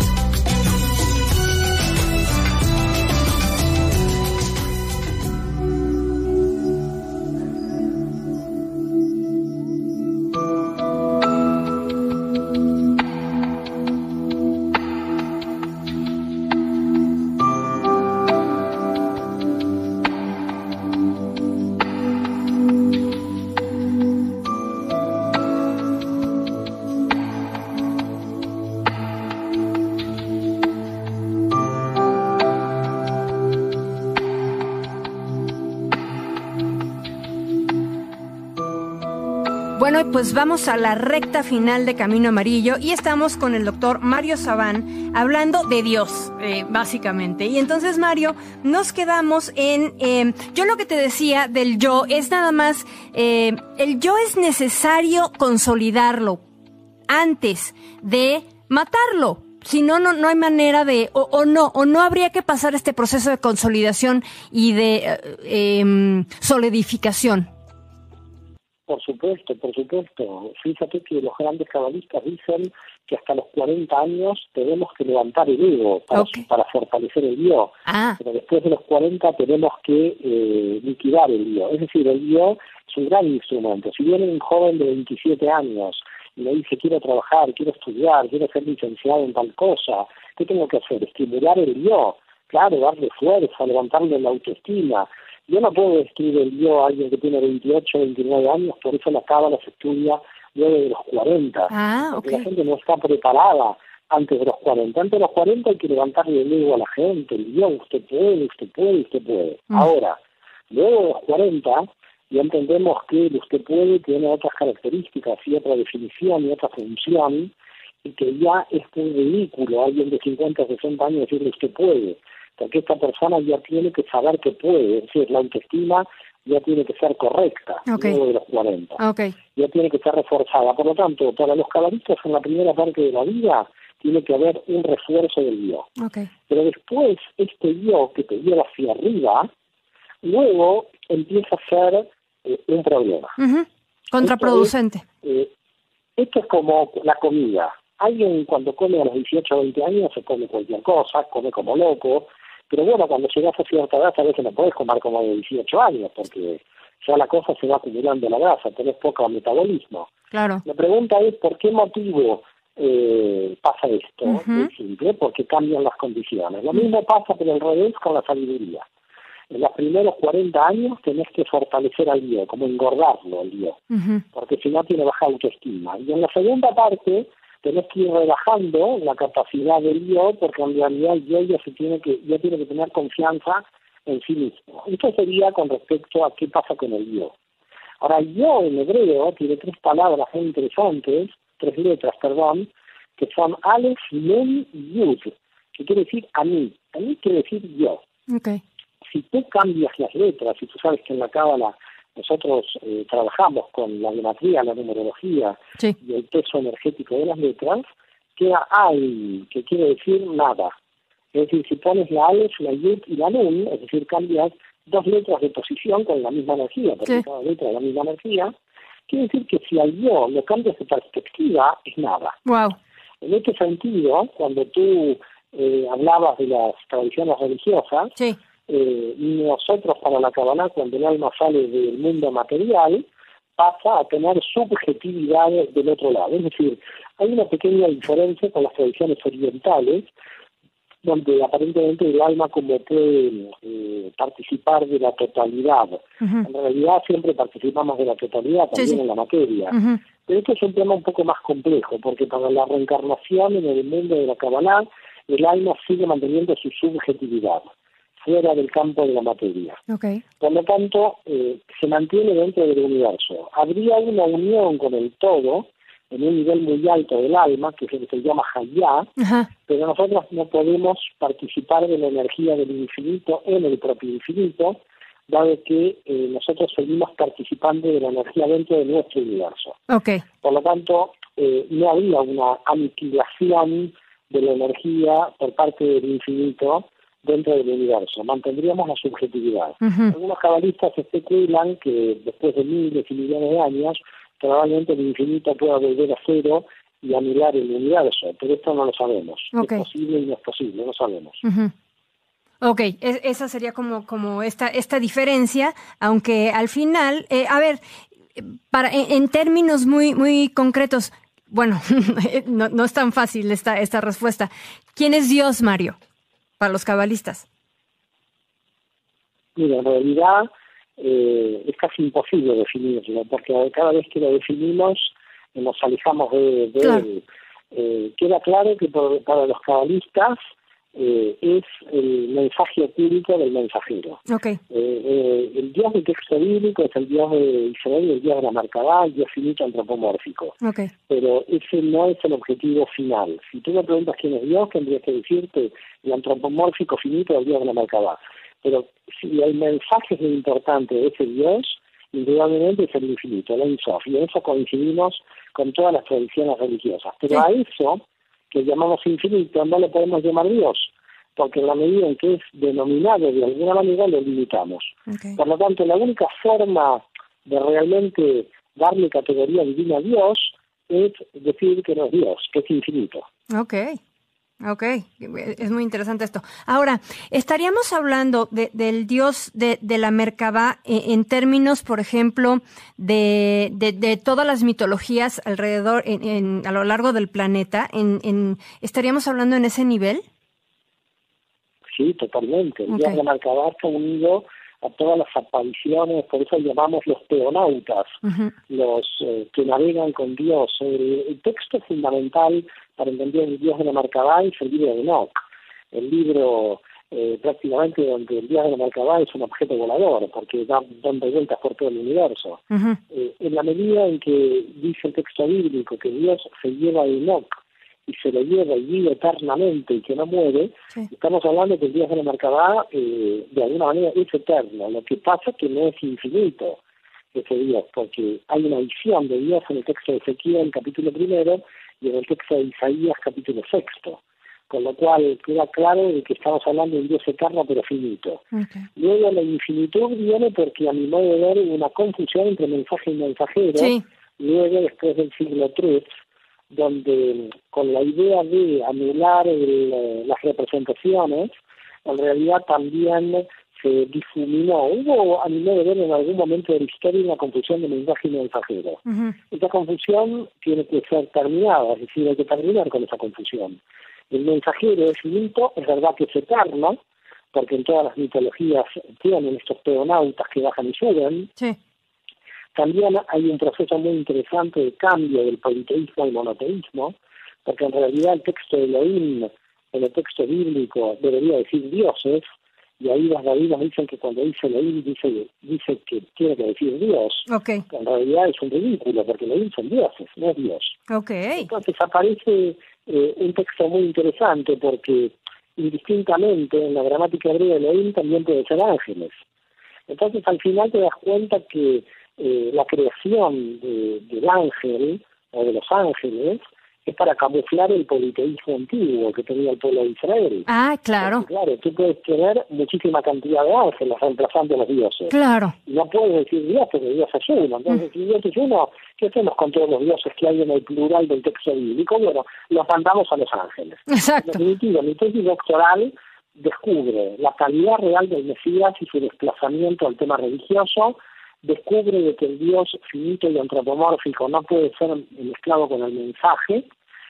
Pues vamos a la recta final de Camino Amarillo y estamos con el doctor Mario Sabán hablando de Dios, eh, básicamente. Y entonces, Mario, nos quedamos en, eh, yo lo que te decía del yo es nada más, eh, el yo es necesario consolidarlo antes de matarlo. Si no, no, no hay manera de, o, o, no, o no habría que pasar este proceso de consolidación y de em, solidificación. Por supuesto, por supuesto. Fíjate que los grandes cabalistas dicen que hasta los 40 años tenemos que levantar el ego para, fortalecer el yo. Ah, Pero después de los 40 tenemos que eh, liquidar el yo. Es decir, el yo es un gran instrumento. Si viene un joven de 27 años y me dice quiero trabajar, quiero estudiar, quiero ser licenciado en tal cosa, ¿qué tengo que hacer? Estimular el yo. Claro, darle fuerza, levantarle la autoestima. Yo no puedo escribir el yo a alguien que tiene 28, 29 años, por eso la cábala se estudia luego de los 40. ah, porque la gente no está preparada antes de los 40. Antes de los 40 hay que levantarle el ego a la gente, el yo, usted puede, usted puede, usted puede. Mm. Ahora, luego de los 40, ya entendemos que el usted puede tiene otras características y otra definición y otra función, y que ya es un ridículo alguien de 50, 60 años decirle usted puede, porque esta persona ya tiene que saber que puede, es decir, la autoestima ya tiene que ser correcta Ok. luego de los 40 Ok. ya tiene que ser reforzada. Por lo tanto, para los cabalistas en la primera parte de la vida tiene que haber un refuerzo del yo. Pero después, este yo que te lleva hacia arriba, luego empieza a ser eh, un problema. Contraproducente. Eh, esto es como la comida. Alguien cuando come a los 18 o 20 años se come cualquier cosa, come como loco, pero bueno, cuando llegas a cierta edad a veces no puedes comer como de 18 años porque ya la cosa se va acumulando la grasa, tenés poco metabolismo. Claro. La pregunta es, ¿por qué motivo eh, pasa esto? Es simple, porque cambian las condiciones. Lo mismo pasa, pero al revés, con la sabiduría. En los primeros 40 años tenés que fortalecer al yo, como engordarlo al yo, Ujú. porque si no tiene baja autoestima. Y en la segunda parte tenés que ir relajando la capacidad del yo, porque en realidad el yo ya, se tiene que, ya tiene que tener confianza en sí mismo. Esto sería con respecto a qué pasa con el yo. Ahora, el yo en hebreo tiene tres palabras muy interesantes, tres letras, perdón, que son Aleph, Nun y Yud, que quiere decir a mí. A mí quiere decir yo. Ok. Si tú cambias las letras, y tú sabes que en la Cábala nosotros eh, trabajamos con la geometría, la numerología Sí. y el peso energético de las letras, queda Al, que quiere decir nada. Es decir, si pones la Aleph, la Yud y la Nun, es decir, cambias dos letras de posición con la misma energía, porque Sí. cada letra es la misma energía, quiere decir que si al yo lo cambias de perspectiva, es nada. Wow. En este sentido, cuando tú eh, hablabas de las tradiciones religiosas, Sí. Eh, nosotros para la Kabbalah, cuando el alma sale del mundo material, pasa a tener subjetividad del otro lado. Es decir, hay una pequeña diferencia con las tradiciones orientales, donde aparentemente el alma como puede eh, participar de la totalidad. En realidad siempre participamos de la totalidad, también sí. en la materia. Pero esto es un tema un poco más complejo, porque para la reencarnación en el mundo de la Kabbalah, el alma sigue manteniendo su subjetividad, fuera del campo de la materia. Ok. Por lo tanto, eh, se mantiene dentro del universo. Habría una unión con el todo, en un nivel muy alto del alma, que es lo que se llama Hayá, Ajá. pero nosotros no podemos participar de la energía del infinito en el propio infinito, dado que eh, nosotros seguimos participando de la energía dentro de nuestro universo. Ok. Por lo tanto, eh, no habría una aniquilación de la energía por parte del infinito dentro del universo. Mantendríamos la subjetividad. Algunos cabalistas especulan que después de miles y millones de años, probablemente el infinito pueda volver a cero y anular el universo, pero esto no lo sabemos. Ok. Es posible y no es posible, no sabemos. Ujú. Ok, es- esa sería como, como esta, esta diferencia, aunque al final, eh, a ver, para, en, en términos muy, muy concretos, bueno, no, no es tan fácil esta, esta respuesta. ¿Quién es Dios, Mario, para los cabalistas? Mira, en realidad eh, es casi imposible definirlo, porque cada vez que lo definimos eh, nos alejamos de, de Claro. él. Eh, queda claro que por- para los cabalistas eh, es el mensaje oculto del mensajero. Okay. Eh, eh, el Dios del texto bíblico es el Dios de Israel, el Dios de la Marcabá, el Dios finito antropomórfico. Okay. Pero ese no es el objetivo final. Si tú me preguntas quién es Dios, tendría que decirte el antropomórfico finito del Dios de la Marcabá. Pero si el mensaje es importante de ese Dios, indudablemente es el infinito, el Ensof, y en eso coincidimos con todas las tradiciones religiosas. Pero a eso que llamamos infinito no le podemos llamar Dios, porque en la medida en que es denominado de alguna manera lo limitamos. Por lo tanto, la única forma de realmente darle categoría divina a Dios es decir que no es Dios, que es infinito. Okay. Ok, es muy interesante esto. Ahora, estaríamos hablando de, del dios de, de la Merkabah en, en, términos, por ejemplo, de, de, todas las mitologías alrededor, en, a lo largo del planeta. En, ¿Estaríamos hablando en ese nivel? Sí, totalmente. El dios de la Merkabah está unido a todas las apariciones, por eso llamamos los teonautas, los eh, que navegan con Dios. El, el, texto fundamental para entender el Dios de la Marcabá es el libro de Enoch, el libro eh, prácticamente donde el Dios de la Marcabá es un objeto volador, porque da, dando vueltas por todo el universo. eh, en la medida en que dice el texto bíblico que Dios se lleva a Enoch y se lo lleva y vive eternamente y que no muere, Sí. estamos hablando que el Dios de la Mercabá eh, de alguna manera es eterno. Lo que pasa es que no es infinito ese Dios, porque hay una visión de Dios en el texto de Ezequiel, capítulo primero, y en el texto de Isaías, capítulo sexto. Con lo cual queda claro de que estamos hablando de un Dios eterno pero finito. Okay. Luego la infinitud viene porque a mi modo de ver hubo una confusión entre mensaje y mensajero. Sí. Luego, después del siglo III, donde con la idea de anular el, eh, las representaciones, en realidad también se difuminó. Hubo, a mi modo de ver, en algún momento de la historia una confusión de mensaje y mensajero. Uh -huh. Esa confusión tiene que ser terminada, es decir, hay que terminar con esa confusión. El mensajero es mito, es verdad que es eterno, porque en todas las mitologías tienen estos peonautas que bajan y suben. Sí. También hay un proceso muy interesante de cambio del politeísmo al monoteísmo, porque en realidad el texto de Elohim, en el texto bíblico, debería decir dioses, y ahí los rabinos dicen que cuando dice Elohim dice, dice que tiene que decir Dios. Okay. En realidad es un ridículo, porque Elohim son dioses, no es Dios. Okay. Entonces aparece eh, un texto muy interesante, porque indistintamente en la gramática hebrea de Elohim también puede ser ángeles. Entonces al final te das cuenta que eh, la creación de, del ángel o de los ángeles es para camuflar el politeísmo antiguo que tenía el pueblo de Israel. Ah, claro. Porque, claro, tú puedes tener muchísima cantidad de ángeles reemplazando a los dioses. Claro. No puedes decir Dios porque Dios es uno. Entonces, mm. si Dios es uno, ¿qué hacemos con todos los dioses que hay en el plural del texto bíblico? Bueno, los mandamos a los ángeles. Exacto. En definitiva, mi tesis doctoral descubre la calidad real del Mesías y su desplazamiento al tema religioso, descubre de que el Dios finito y antropomórfico no puede ser mezclado con el mensaje,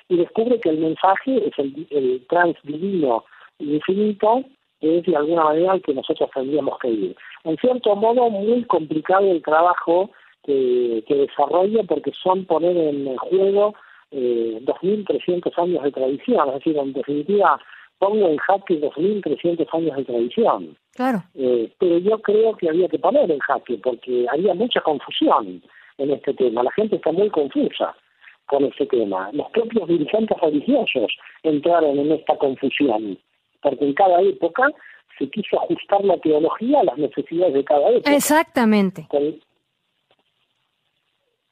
y descubre que el mensaje es el, el transdivino infinito, que es de alguna manera el que nosotros tendríamos que ir. En cierto modo, muy complicado el trabajo que, que desarrolla porque son poner en juego eh, 2.300 años de tradición, es decir, en definitiva, pongo en jaque 2.300 años de tradición. Claro. Eh, pero yo creo que había que poner en jaque porque había mucha confusión en este tema. La gente está muy confusa con ese tema. Los propios dirigentes religiosos entraron en esta confusión porque en cada época se quiso ajustar la teología a las necesidades de cada época. Exactamente. Con,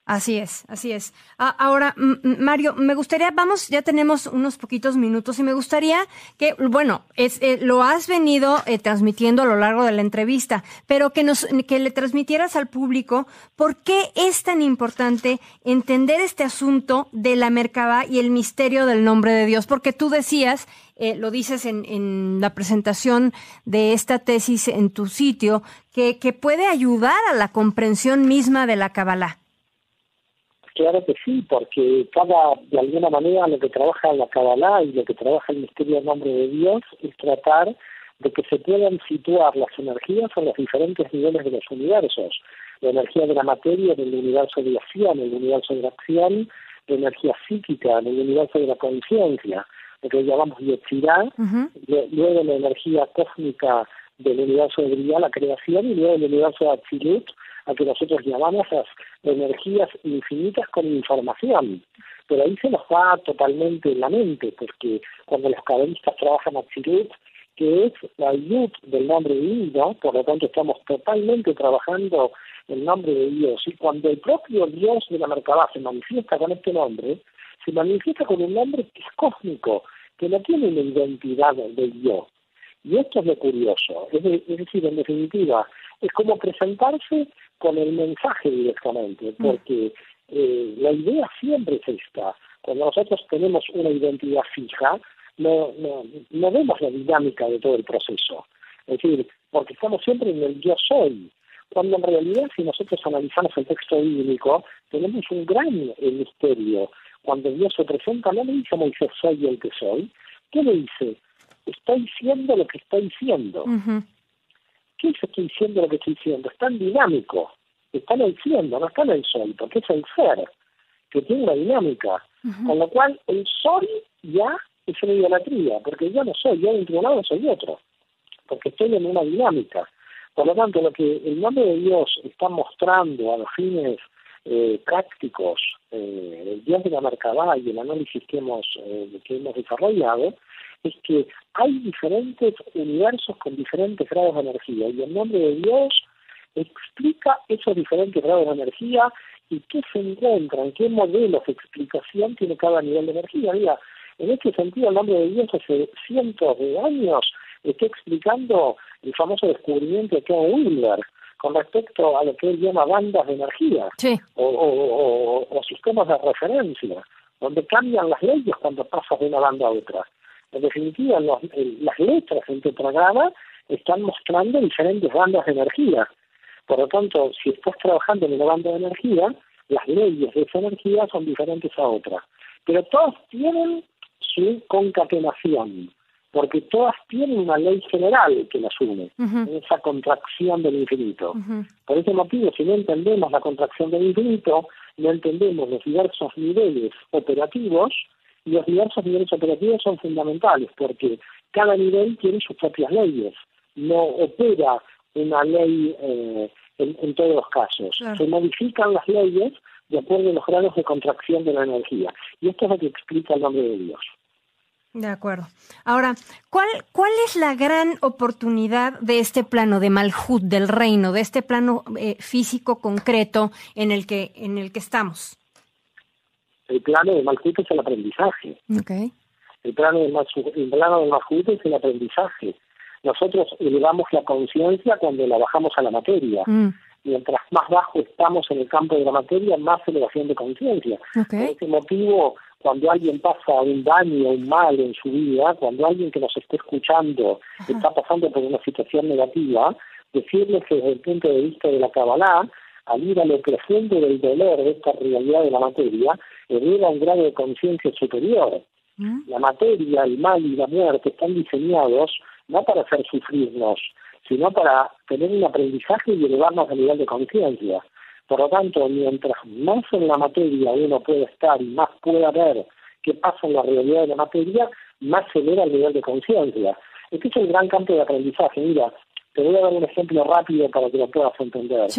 Así es, así es. Ah, ahora, Mario, me gustaría, vamos, ya tenemos unos poquitos minutos y me gustaría que, bueno, es, eh, lo has venido eh, transmitiendo a lo largo de la entrevista, pero que nos, que le transmitieras al público por qué es tan importante entender este asunto de la Merkabah y el misterio del nombre de Dios, porque tú decías, eh, lo dices en, en, la presentación de esta tesis en tu sitio, que, que puede ayudar a la comprensión misma de la Kabbalah. Claro que sí, porque cada, de alguna manera, lo que trabaja la Kabbalah y lo que trabaja el misterio del nombre de Dios es tratar de que se puedan situar las energías en los diferentes niveles de los universos. La energía de la materia en el universo de acción, el universo de la acción, la energía psíquica en el universo de la conciencia. lo que llamamos Yetzirah, luego la energía cósmica del universo de la creación, y luego el universo de Atzilut, a que nosotros llamamos las energías infinitas con información. Pero ahí se nos va totalmente la mente, porque cuando los cabalistas trabajan Atzilut, que es la yud del nombre divino, por lo tanto estamos totalmente trabajando el nombre de Dios. Y cuando el propio Dios de la Merkabah se manifiesta con este nombre, se manifiesta con un nombre que es cósmico, que no tiene una identidad de Dios. Y esto es lo curioso, es, decir, en definitiva, es como presentarse con el mensaje directamente, mm. porque eh, la idea siempre es esta. Cuando nosotros tenemos una identidad fija, no, no, no vemos la dinámica de todo el proceso. Es decir, porque estamos siempre en el yo soy, cuando en realidad si nosotros analizamos el texto bíblico, tenemos un gran misterio. Cuando Dios se presenta, no le dice a Moisés, soy el que soy. ¿Qué le dice? Estoy diciendo lo que estoy diciendo. ¿Qué es estoy diciendo lo que estoy diciendo? Es tan dinámico. Está en el siendo, no está en el soy, porque es el ser, que tiene una dinámica. Con lo cual, el soy ya es una idolatría, porque yo no soy, yo de un lado soy otro, porque estoy en una dinámica. Por lo tanto, lo que el nombre de Dios está mostrando a los fines eh, prácticos eh, el Dios de la Merkabah y el análisis que hemos, eh, que hemos desarrollado es que hay diferentes universos con diferentes grados de energía y el nombre de Dios explica esos diferentes grados de energía y qué se encuentran, qué modelos de explicación tiene cada nivel de energía. Mira, en este sentido, el nombre de Dios hace cientos de años está explicando el famoso descubrimiento de Ken Wheeler con respecto a lo que él llama bandas de energía o, sistemas de referencia, donde cambian las leyes cuando pasas de una banda a otra. En definitiva, las letras en tetragrama están mostrando diferentes bandas de energía. Por lo tanto, si estás trabajando en una banda de energía, las leyes de esa energía son diferentes a otra. Pero todas tienen su concatenación, porque todas tienen una ley general que las une, esa contracción del infinito. Por ese motivo, si no entendemos la contracción del infinito, no entendemos los diversos niveles operativos, los diversos niveles operativos son fundamentales, porque cada nivel tiene sus propias leyes, no opera una ley eh, en, todos los casos. Se modifican las leyes de acuerdo a los grados de contracción de la energía. Y esto es lo que explica el nombre de Dios. De acuerdo. Ahora, ¿cuál, ¿cuál es la gran oportunidad de este plano de Malhut, del reino, de este plano eh, físico concreto en el que en el que estamos? El plano de Malhut es el aprendizaje. Okay. El plano de el plano de Malhut es el aprendizaje. Nosotros elevamos la conciencia cuando la bajamos a la materia. Mm. Mientras más bajo estamos en el campo de la materia, más elevación de conciencia. Por ese motivo, cuando alguien pasa un daño, un mal en su vida, cuando alguien que nos esté escuchando está pasando por una situación negativa, decirles que desde el punto de vista de la Kabbalah, al ir a lo profundo del dolor de esta realidad de la materia, eleva un grado de conciencia superior. ¿Mm? La materia, el mal y la muerte están diseñados no para hacer sufrirnos, sino para tener un aprendizaje y elevarnos a nivel de conciencia. Por lo tanto, mientras más en la materia uno puede estar y más pueda ver qué pasa en la realidad de la materia, más se eleva el nivel de conciencia. Este es el gran campo de aprendizaje. Mira, te voy a dar un ejemplo rápido para que lo puedas entender.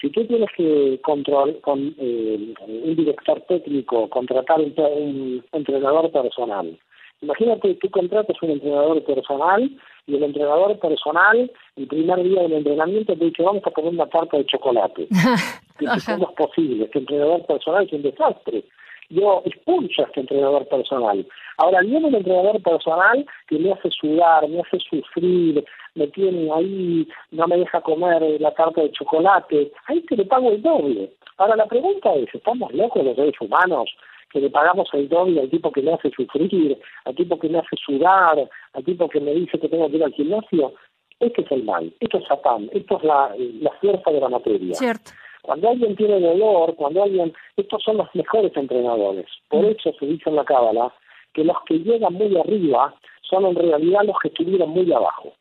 Si tú tienes que control, con eh, un director técnico, contratar un, un entrenador personal, imagínate que tú contratas un entrenador personal y el entrenador personal, el primer día del entrenamiento, te dice, vamos a poner una tarta de chocolate. que ¿Cómo es posible? Este entrenador personal es un desastre. Yo expulso a este entrenador personal. Ahora viene un entrenador personal que me hace sudar, me hace sufrir, me tiene ahí, no me deja comer la tarta de chocolate. Ahí te le pago el doble. Ahora la pregunta es, ¿estamos lejos los seres humanos que le pagamos el doble al tipo que me hace sufrir, al tipo que me hace sudar, al tipo que me dice que tengo que ir al gimnasio, este es el mal, esto es Satán, esto es la, la fuerza de la materia. Cierto. Cuando alguien tiene dolor, cuando alguien, estos son los mejores entrenadores. Por mm. eso se dice en la cábala que los que llegan muy arriba son en realidad los que estuvieron muy abajo.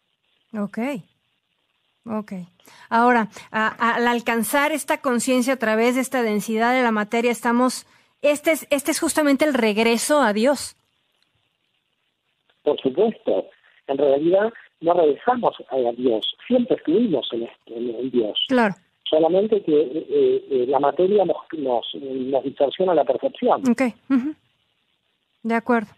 Ok. Ok. Ahora, al alcanzar esta conciencia a través de esta densidad de la materia, estamos este es, este es justamente el regreso a Dios. por supuesto. En realidad no regresamos a Dios, siempre estuvimos en, en, Dios. Claro. Solamente que eh, eh, la materia nos, nos, nos, distorsiona la percepción. Ok. De acuerdo.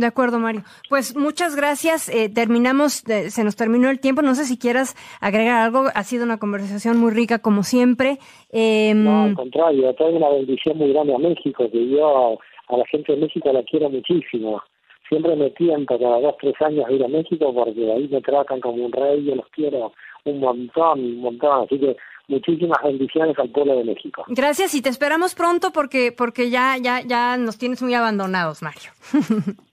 De acuerdo, Mario. Pues muchas gracias. Eh, terminamos, se nos terminó el tiempo. No sé si quieras agregar algo. Ha sido una conversación muy rica, como siempre. Em, no, al contrario, toda una bendición muy grande a México, que yo a la gente de México la quiero muchísimo. Siempre me tiento cada dos, tres años ir a México porque ahí me tratan como un rey, yo los quiero un montón, un montón. Así que muchísimas bendiciones al pueblo de México. Gracias y te esperamos pronto porque porque ya ya ya nos tienes muy abandonados, Mario.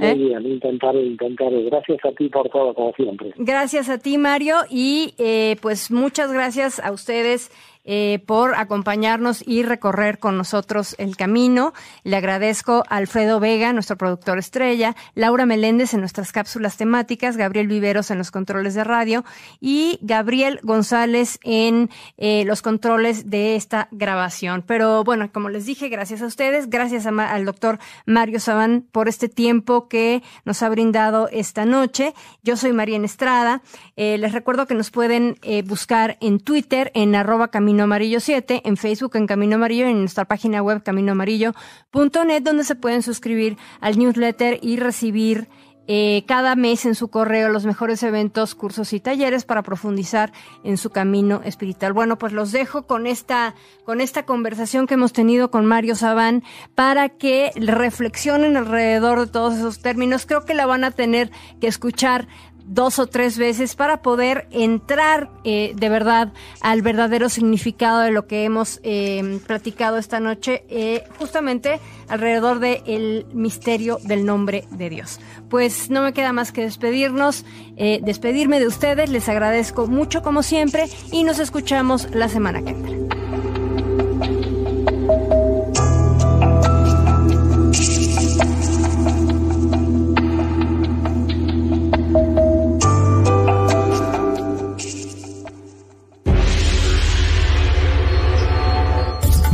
muy ¿Eh? bien, intentaré, intentaré. Gracias a ti por todo, como siempre. Gracias a ti, Mario, y eh, pues muchas gracias a ustedes eh, por acompañarnos y recorrer con nosotros el camino. Le agradezco a Alfredo Vega, nuestro productor estrella, Laura Meléndez en nuestras cápsulas temáticas, Gabriel Viveros en los controles de radio y Gabriel González en eh, los controles de esta grabación. Pero bueno, como les dije, gracias a ustedes, gracias al doctor Mario Sabán por este tiempo que nos ha brindado esta noche. Yo soy María Estrada. Eh, les recuerdo que nos pueden buscar en Twitter en arroba Camino Amarillo 7, en Facebook en Camino Amarillo en nuestra página web caminoamarillo.net, donde se pueden suscribir al newsletter y recibir eh, cada mes en su correo los mejores eventos, cursos y talleres para profundizar en su camino espiritual. Bueno, pues los dejo con esta, con esta conversación que hemos tenido con Mario Sabán para que reflexionen alrededor de todos esos términos. Creo que la van a tener que escuchar dos o tres veces para poder entrar eh, de verdad al verdadero significado de lo que hemos eh, platicado esta noche, eh, justamente alrededor del el misterio del nombre de Dios. Pues no me queda más que despedirnos, despedirme de ustedes, les agradezco mucho como siempre y nos escuchamos la semana que entra.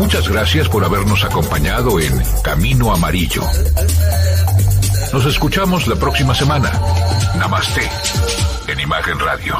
Muchas gracias por habernos acompañado en Camino Amarillo. Nos escuchamos la próxima semana. Namaste. En Imagen Radio.